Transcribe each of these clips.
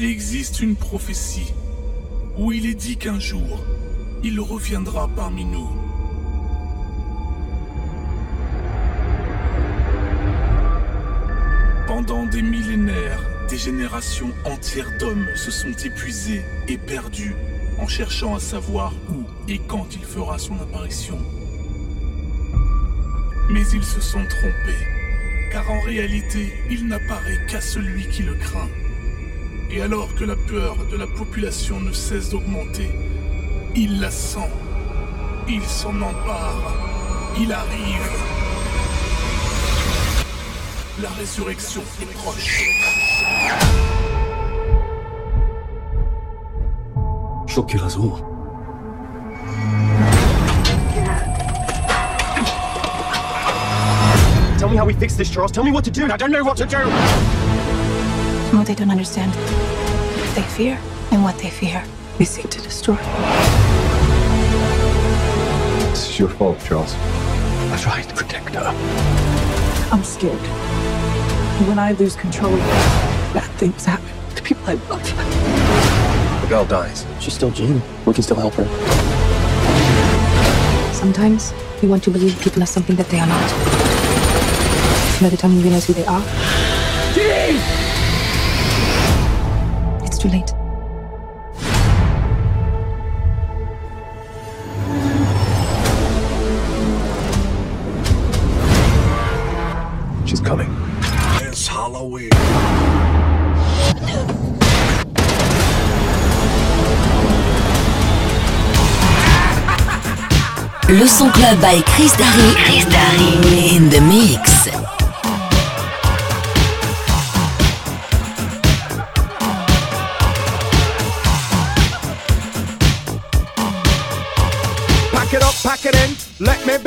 Il existe une prophétie où il est dit qu'un jour, il reviendra parmi nous. Pendant des millénaires, des générations entières d'hommes se sont épuisés et perdus en cherchant à savoir où et quand il fera son apparition. Mais ils se sont trompés, car en réalité, il n'apparaît qu'à celui qui le craint. Et alors que la peur de la population ne cesse d'augmenter, il la sent, il s'en empare, il arrive. La résurrection est proche. Raison. Tell me how we fix this, Charles. Tell me what to do. I don't know what to do. What they don't understand. What they fear and what they fear. We seek to destroy. This is your fault, Charles. I tried to protect her. I'm scared. When I lose control, bad things happen to people I love. The girl dies. She's still Jean. We can still help her. Sometimes we want to believe people are something that they are not. By the time you realize who they are, it's too late. She's coming. It's Halloween. Le son club by Chris Darry. Chris Darry. In the mix.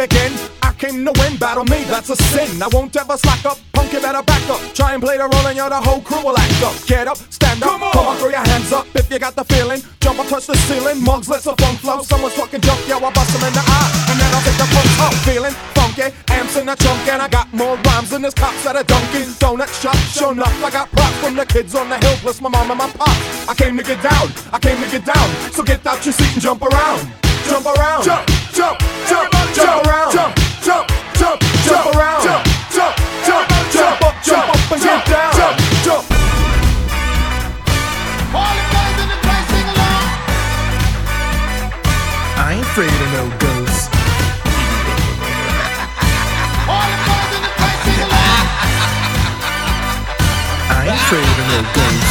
Begin. I came to win, battle me, that's a sin. I won't ever slack up, punk, you better back up. Try and play the role and you're the whole crew will act up. Get up, stand up, come on, come on throw your hands up if you got the feeling. Jump up, touch the ceiling, mugs, let's a funk flow. Someone's fucking jump, yo, I bust them in the eye. And then I'll take the funk out, feeling funky. Amps in the trunk, and I got more rhymes than this cops at a Dunkin' Donut shop. Sure enough, I got props from the kids on the hill, plus my mom and my pop. I came to get down, I came to get down. So get out your seat and jump around. Jump around, jump, jump, jump, jump around, jump, jump, jump, jump around, jump, jump, jump, jump up, jump up and get down, jump, jump. All the guys in the place sing along. I ain't afraid of no ghosts. All the guys in the place sing along. I ain't afraid of no ghosts.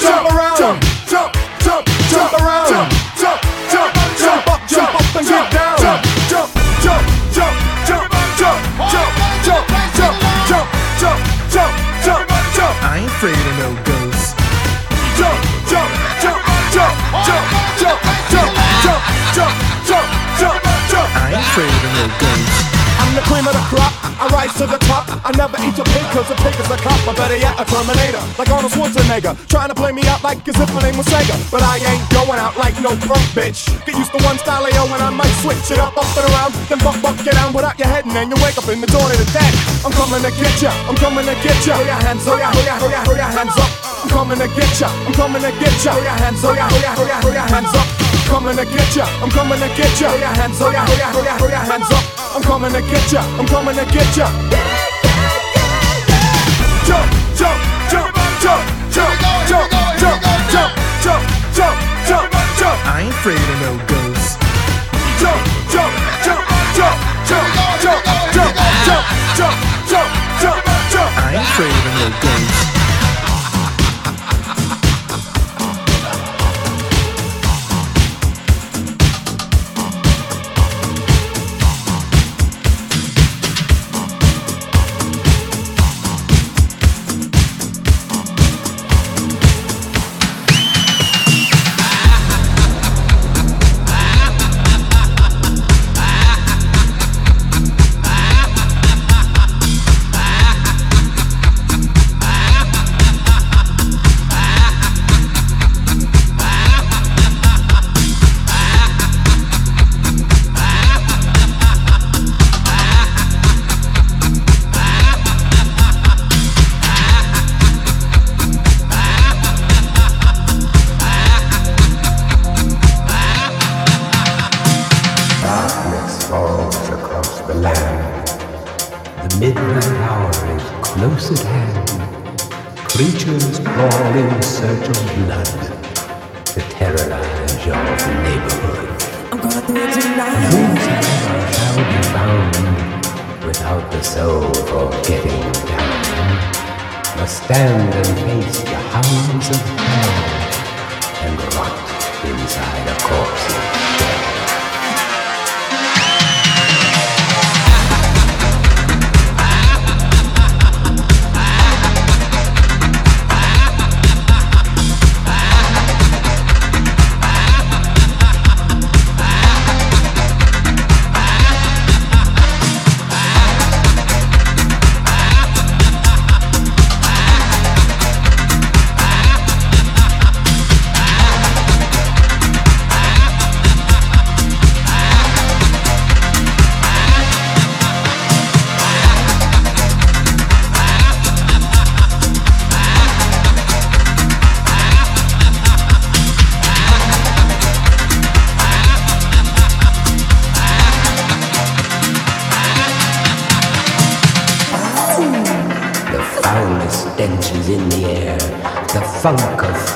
jump around. Jump, jump, jump, jump around. Jump, jump, jump, jump up, jump up and get down. Jump, jump, jump, jump, jump, jump, jump, jump, jump, jump, jump, jump, jump, jump. I ain't afraid of no ghosts. Jump, jump, jump, jump, jump, jump, jump, jump, jump, jump, jump, jump. I ain't afraid of no ghosts. I'm the cream of the crop. I rise to the top. I never eat a pig cause a pig is a cop. Or better yet, a Terminator. Like Arnold Schwarzenegger. Trying to play me out like as if my name was Sega. But I ain't going out like no punk bitch. Get used to one style of yo and I might switch it up, up and around. Then buck, buck, get down without your head and then you wake up in the dawn of the dead. I'm coming to get ya. I'm coming to get ya. Throw your hands up. Throw your, throw your, throw your hands up. I'm coming to get ya. I'm coming to get ya. Throw your hands up. Throw your, throw your, throw your, hands up. Coming to get ya. I'm coming to get ya. Throw your hands up. Throw your, throw your, throw your hands up. I'm coming to get ya. I'm coming to get ya. Jump, jump, jump, jump, jump, jump, jump, jump, jump, jump, jump, jump. I ain't afraid of no ghosts. Jump, jump, jump, jump, jump, jump, jump, jump, jump, jump, jump, jump. I ain't afraid of no ghosts. Crawl in search of blood to terrorize your neighborhood. I'm gonna do it tonight. Whosoever shall be found without the soul for getting down must stand and face the hounds of hell and rot inside a corpse's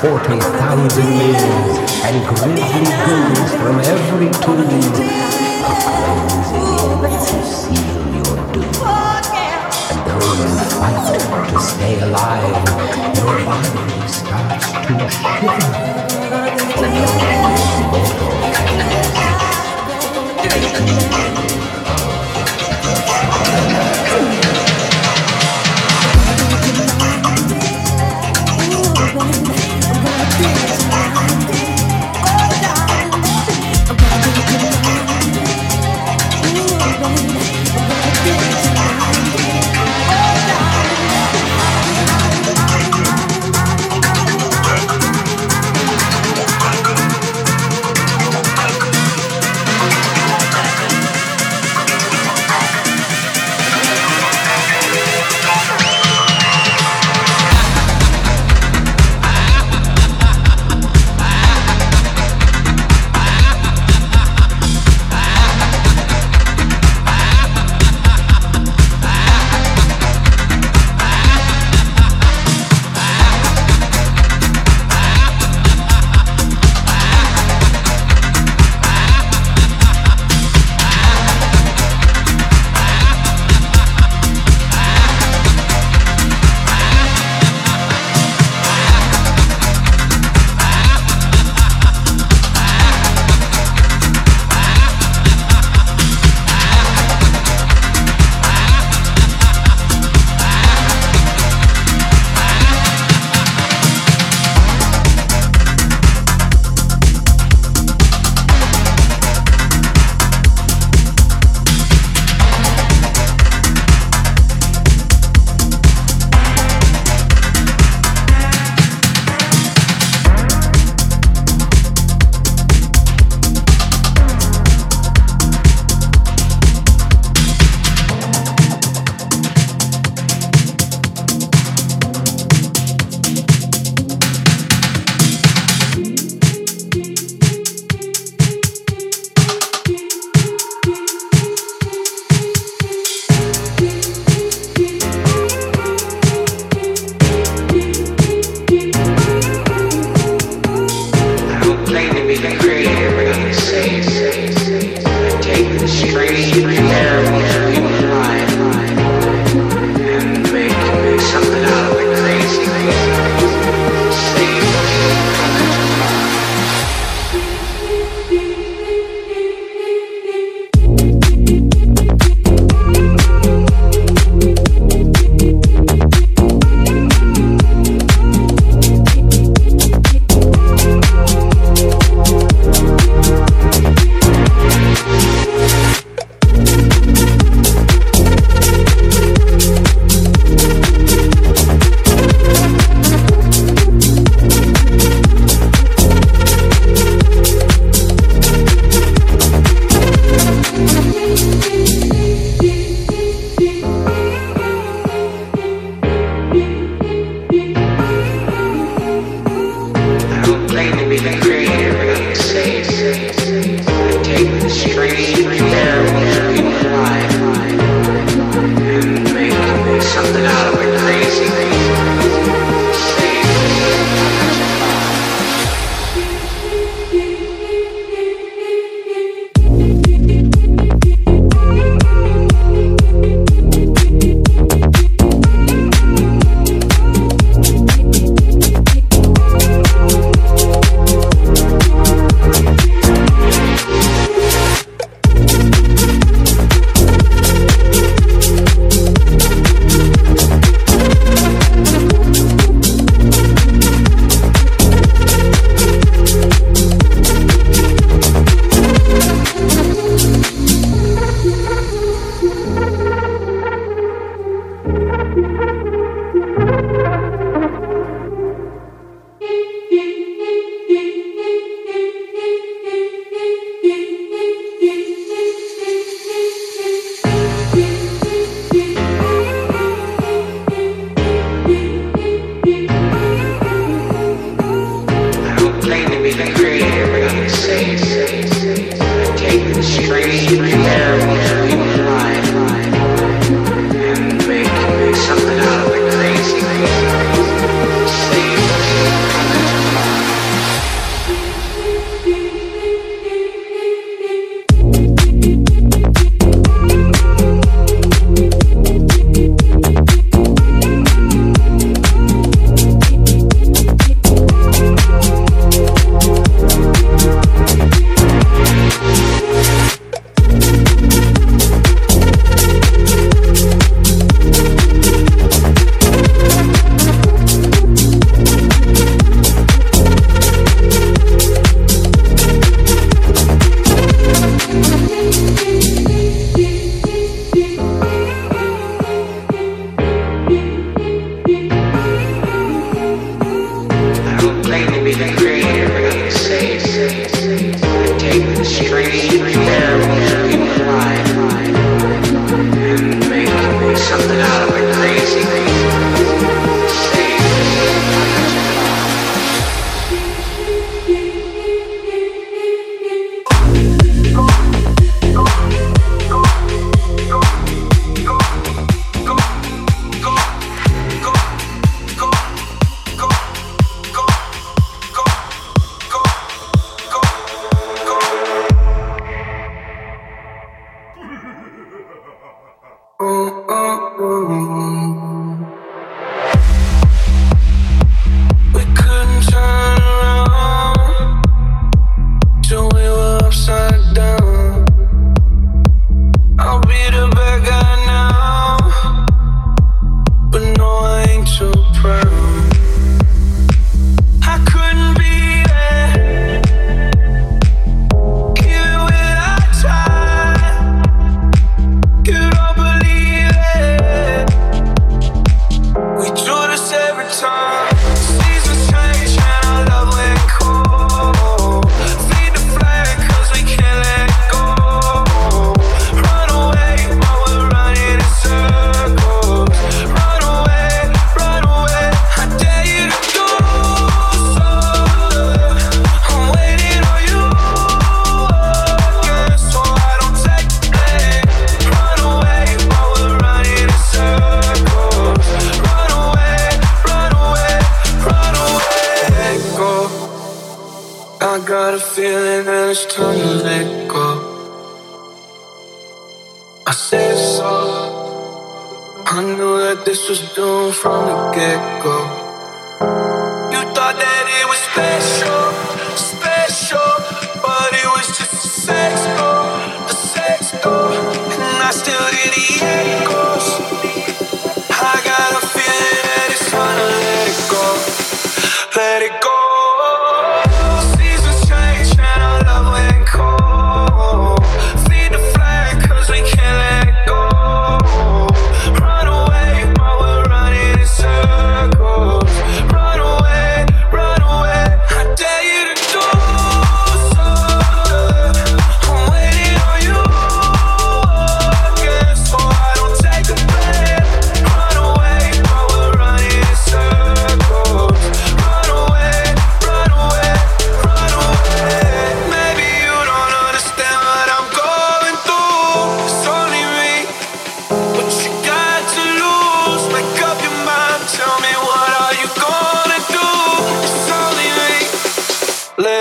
40,000 years and grisly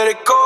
in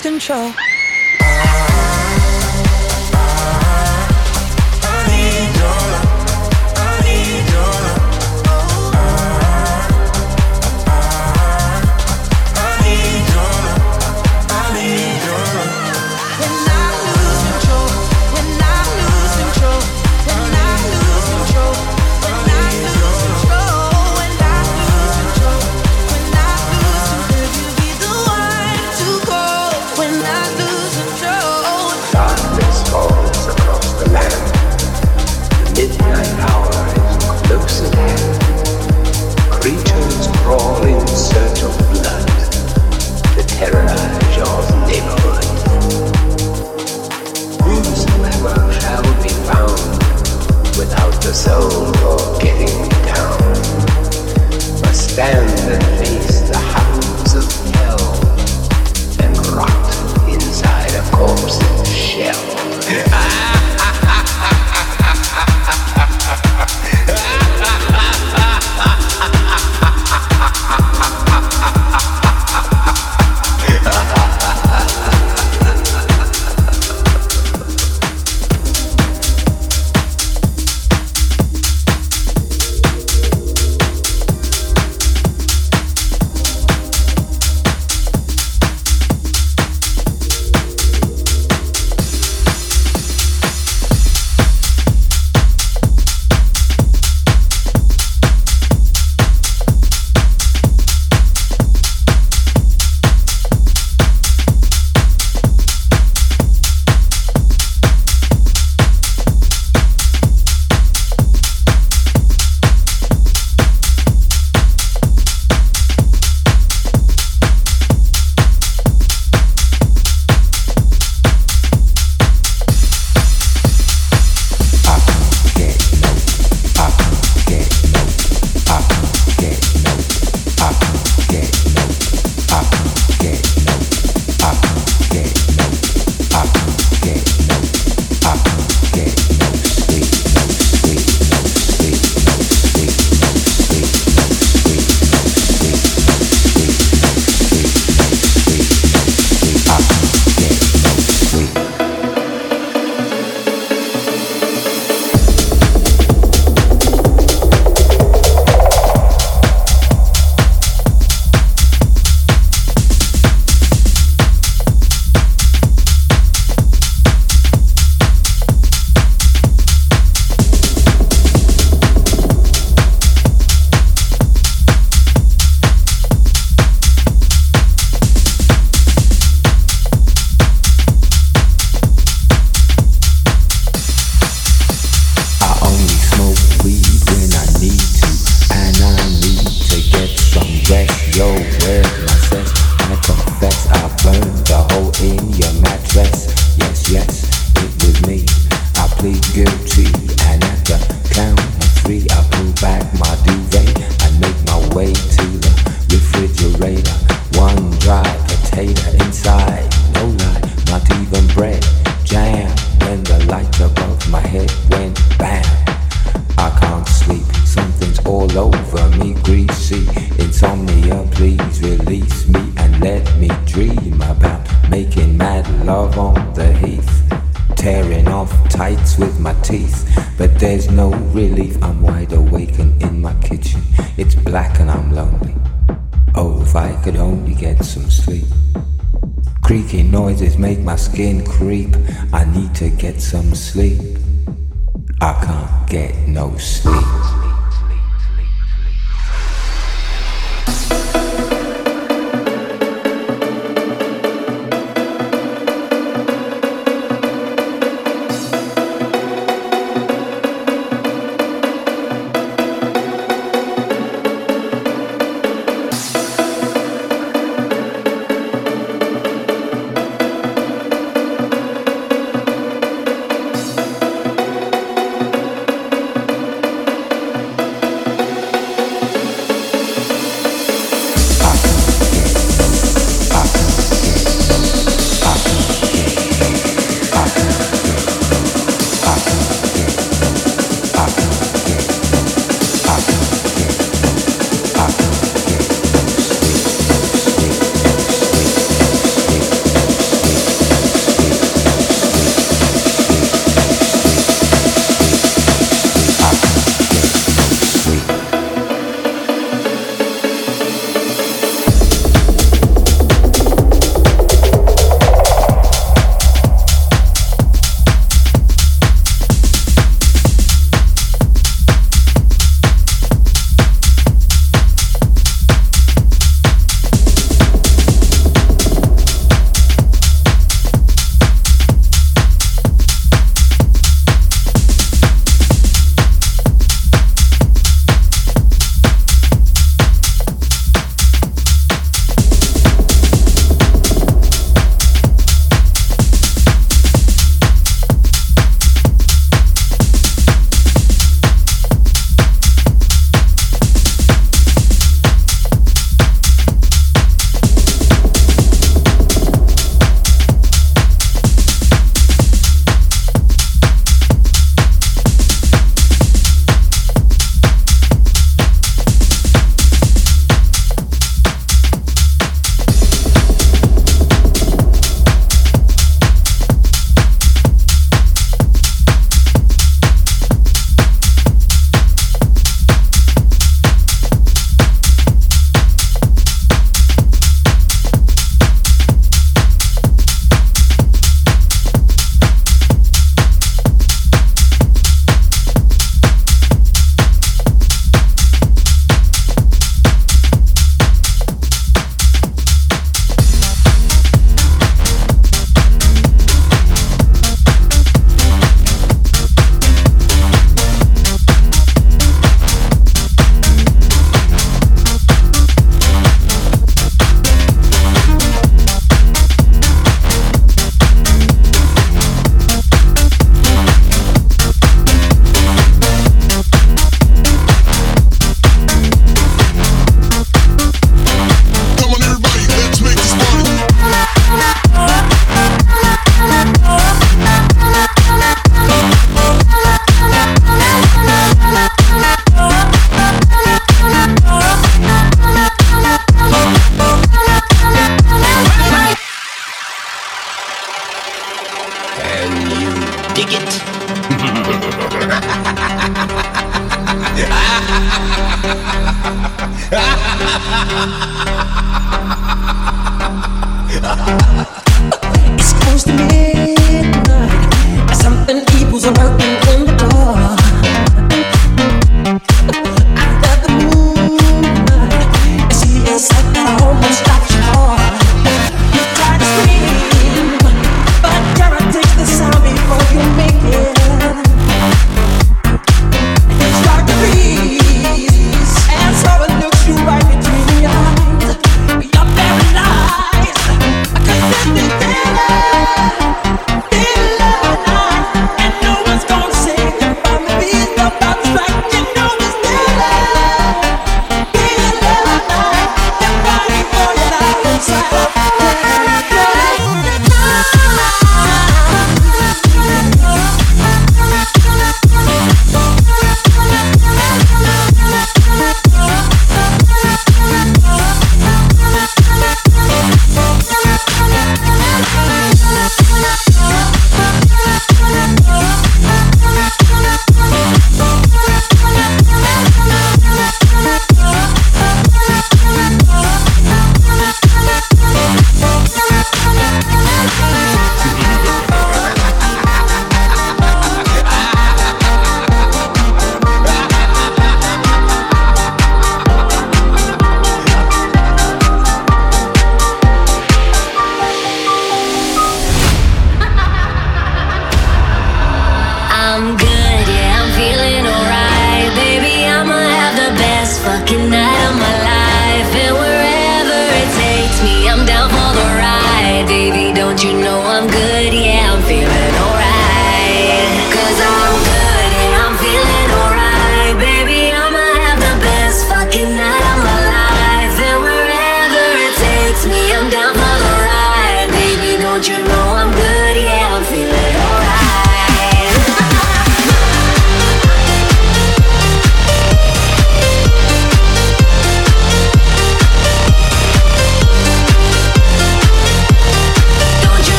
control. relief, I'm wide awake and in my kitchen. It's black and I'm lonely. Oh, if I could only get some sleep. Creaky noises make my skin creep. I need to get some sleep. I can't get no sleep.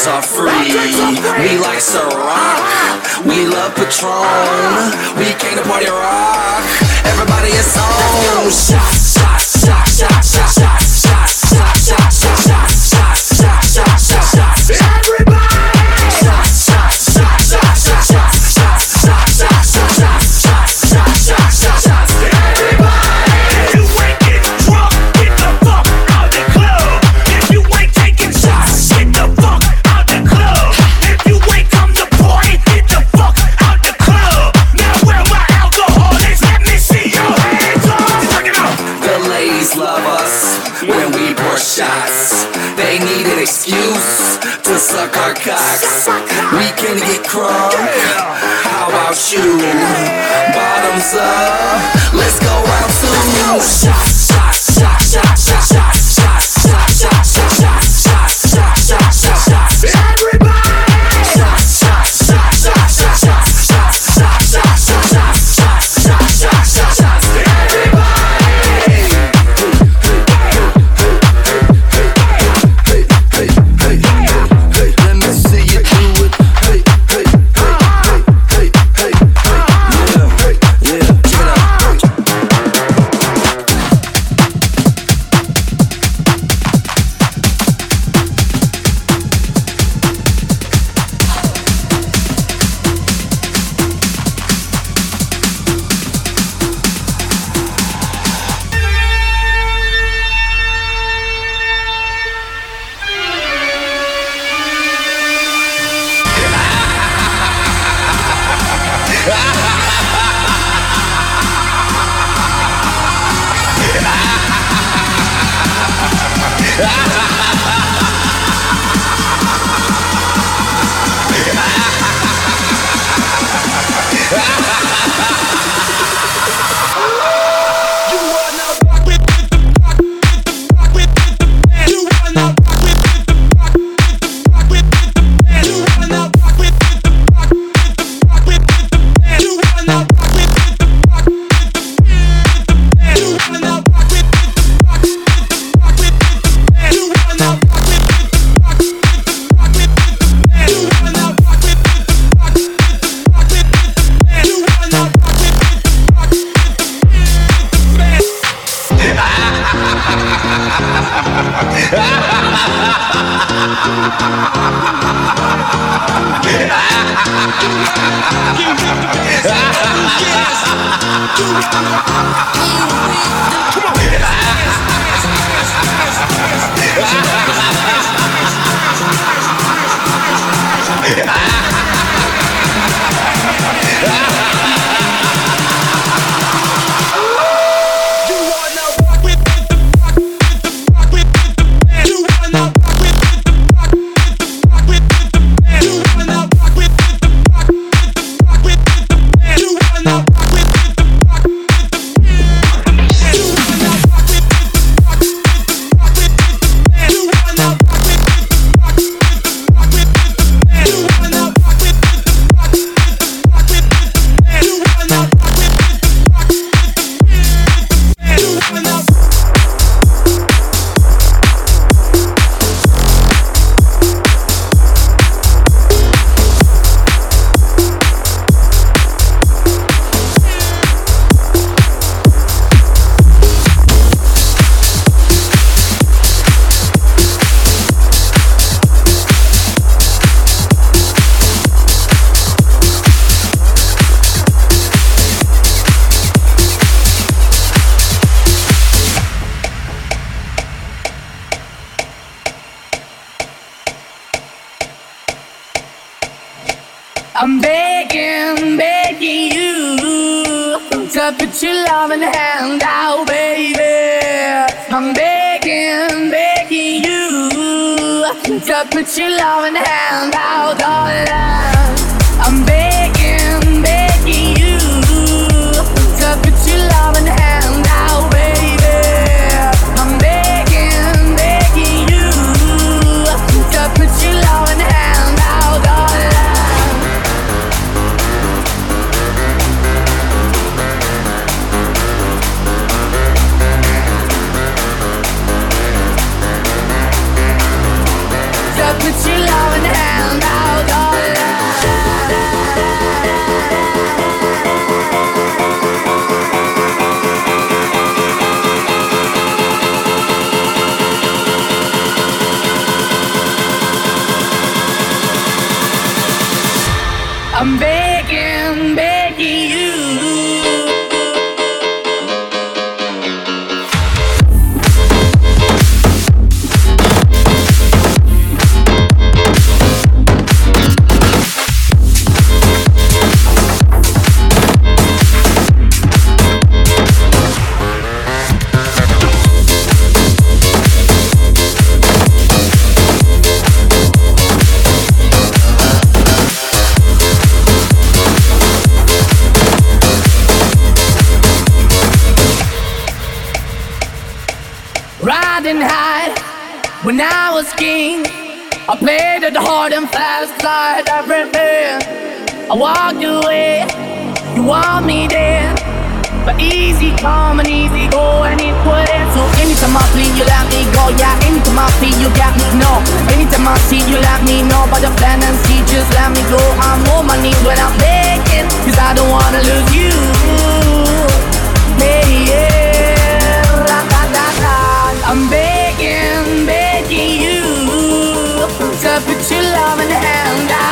drinkers are free. We like to rock. We love Patron. We came to party rock. Everybody is on. Shot, shot. put your loving hand out, darling. everything. I walked away, you want me there. But easy come and easy go and it wouldn't So anytime I flee you let me go. Yeah, anytime I feel you got me, no. Anytime I see you let me know. But the plan and see just let me go. I'm on my knees when I'm begging Cause I don't wanna lose you. Hey, yeah. Da, da, da. I'm begging, begging you To put your love in the hand.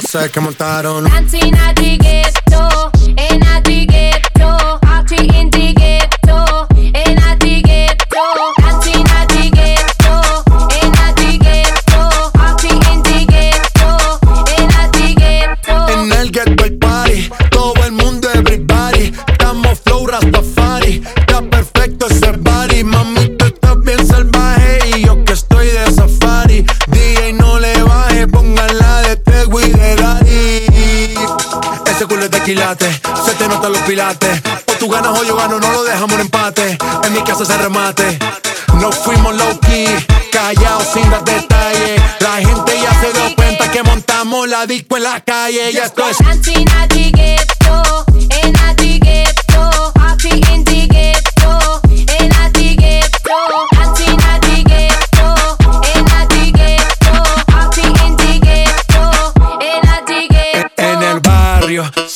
Southside, come on. No fuimos low key, callados sin dar detalles. La gente ya se dio cuenta que montamos la disco en la calle. Y esto es.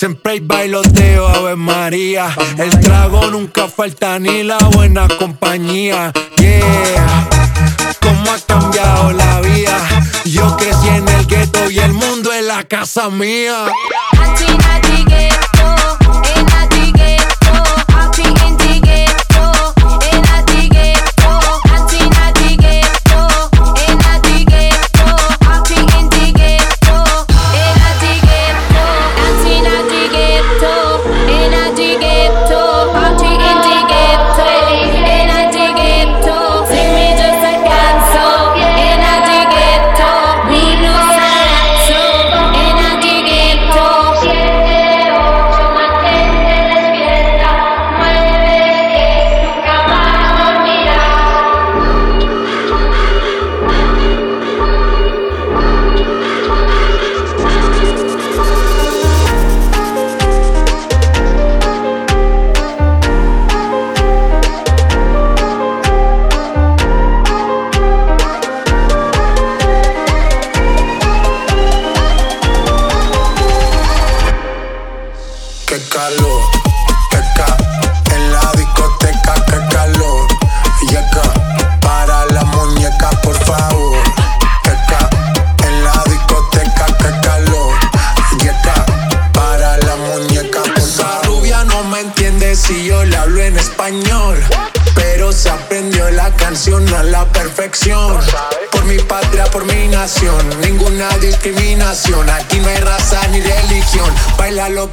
Siempre hay bailoteo, Ave María. El trago nunca falta ni la buena compañía. Yeah, cómo ha cambiado la vida. Yo crecí en el gueto y el mundo es la casa mía. Al llegué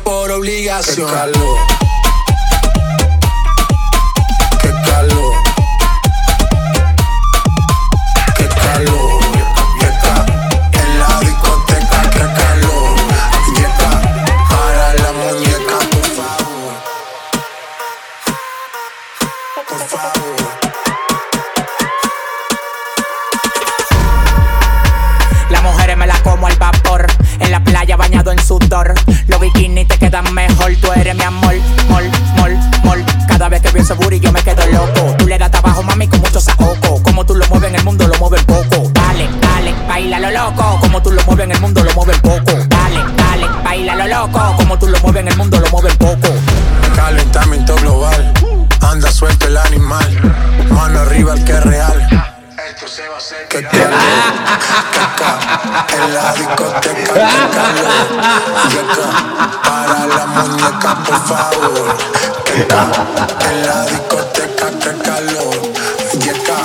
por obligación. Qué calor. Eres mi amor, mol, mol, mol. Cada vez que veo ese booty yo me quedo loco. Tú le das trabajo, mami, con mucho saoco. Como tú lo mueves en el mundo, lo mueves poco. Dale, dale, baila lo loco. Como tú lo mueves en el mundo, lo mueves poco. Dale, dale, baila lo loco. Como tú lo mueves en el mundo, lo mueves poco. Calentamiento global, anda suelto el animal, mano arriba el que es real. Que calor, en la discoteca, que calor, yeca, para la muñeca, por favor. Que ca- en la discoteca, que calor, yeca,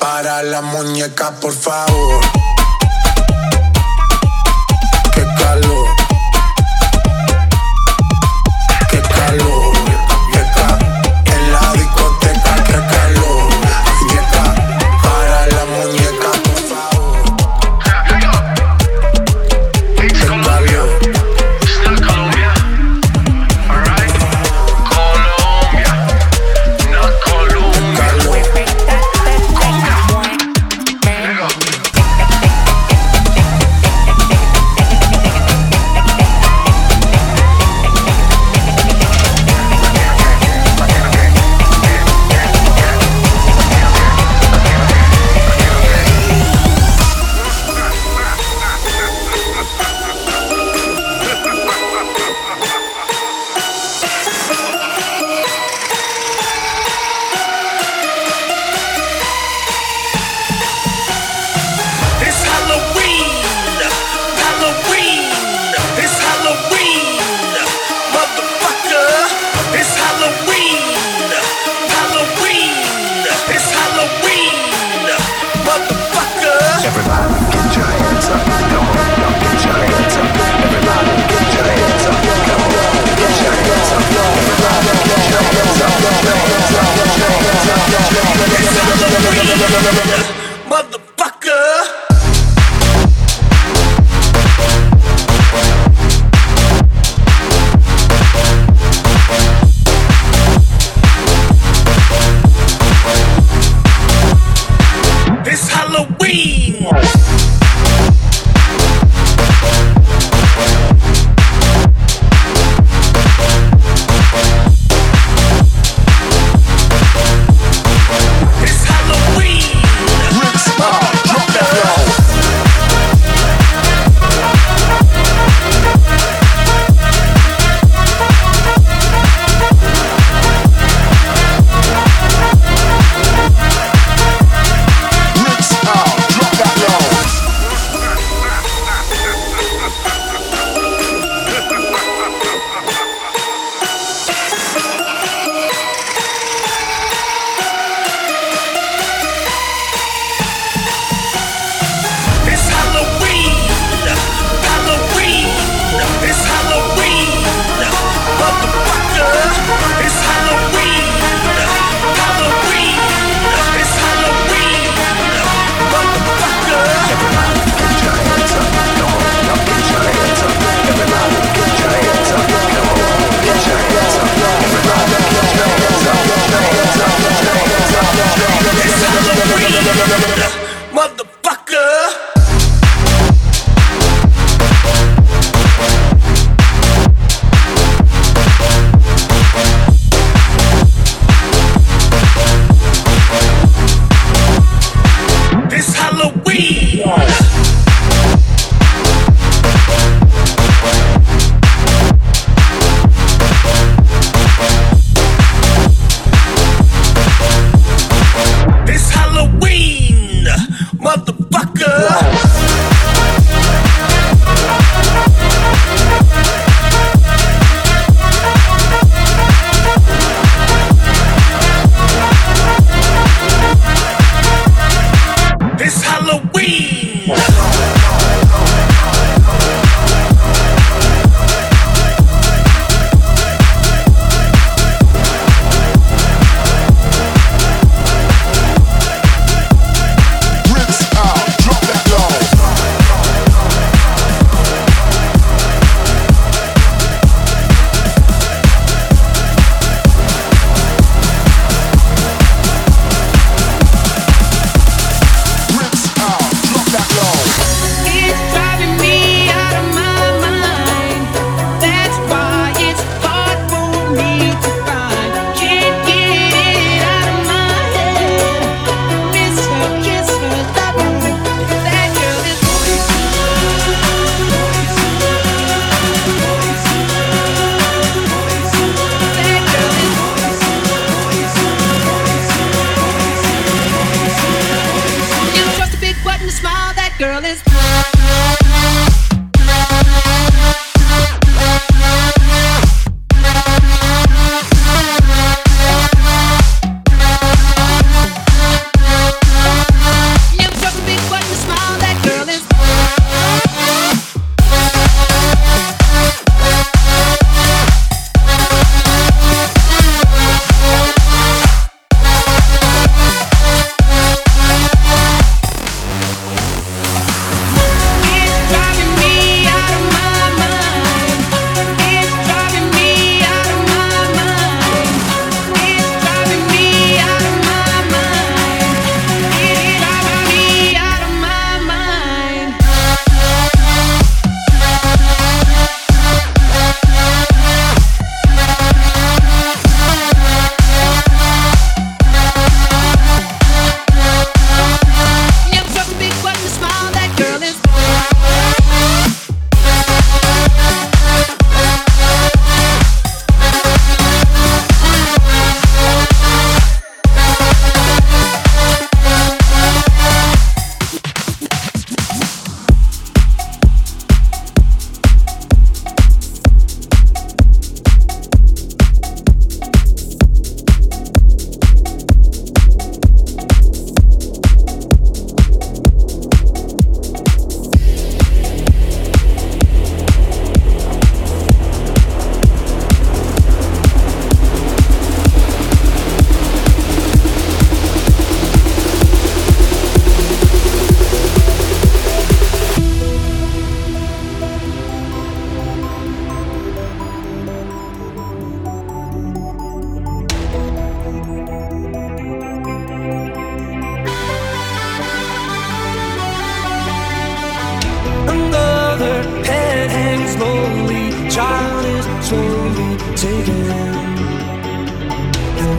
para la muñeca, por favor. Que calor.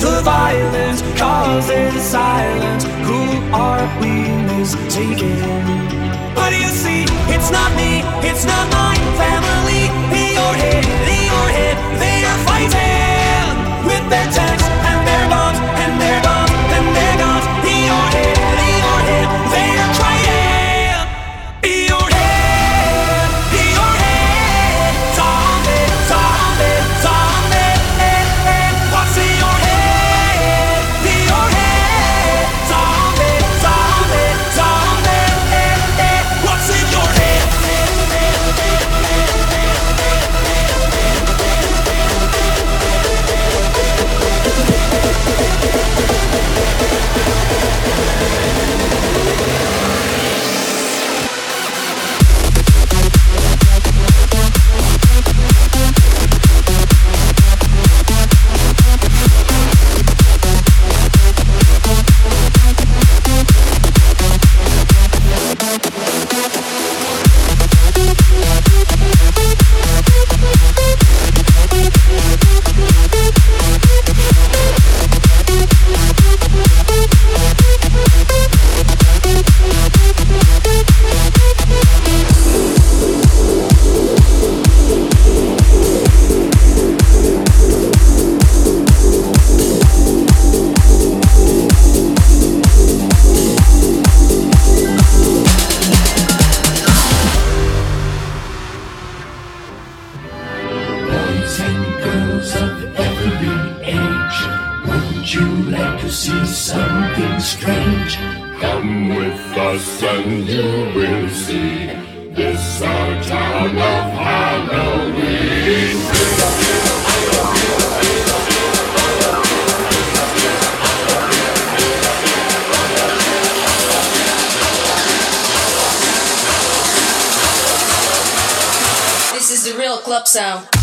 the violence causes silence. Who are we mistaken? But you see, it's not me, it's not my family. In your head, in your head, they are fighting with their text. club sound.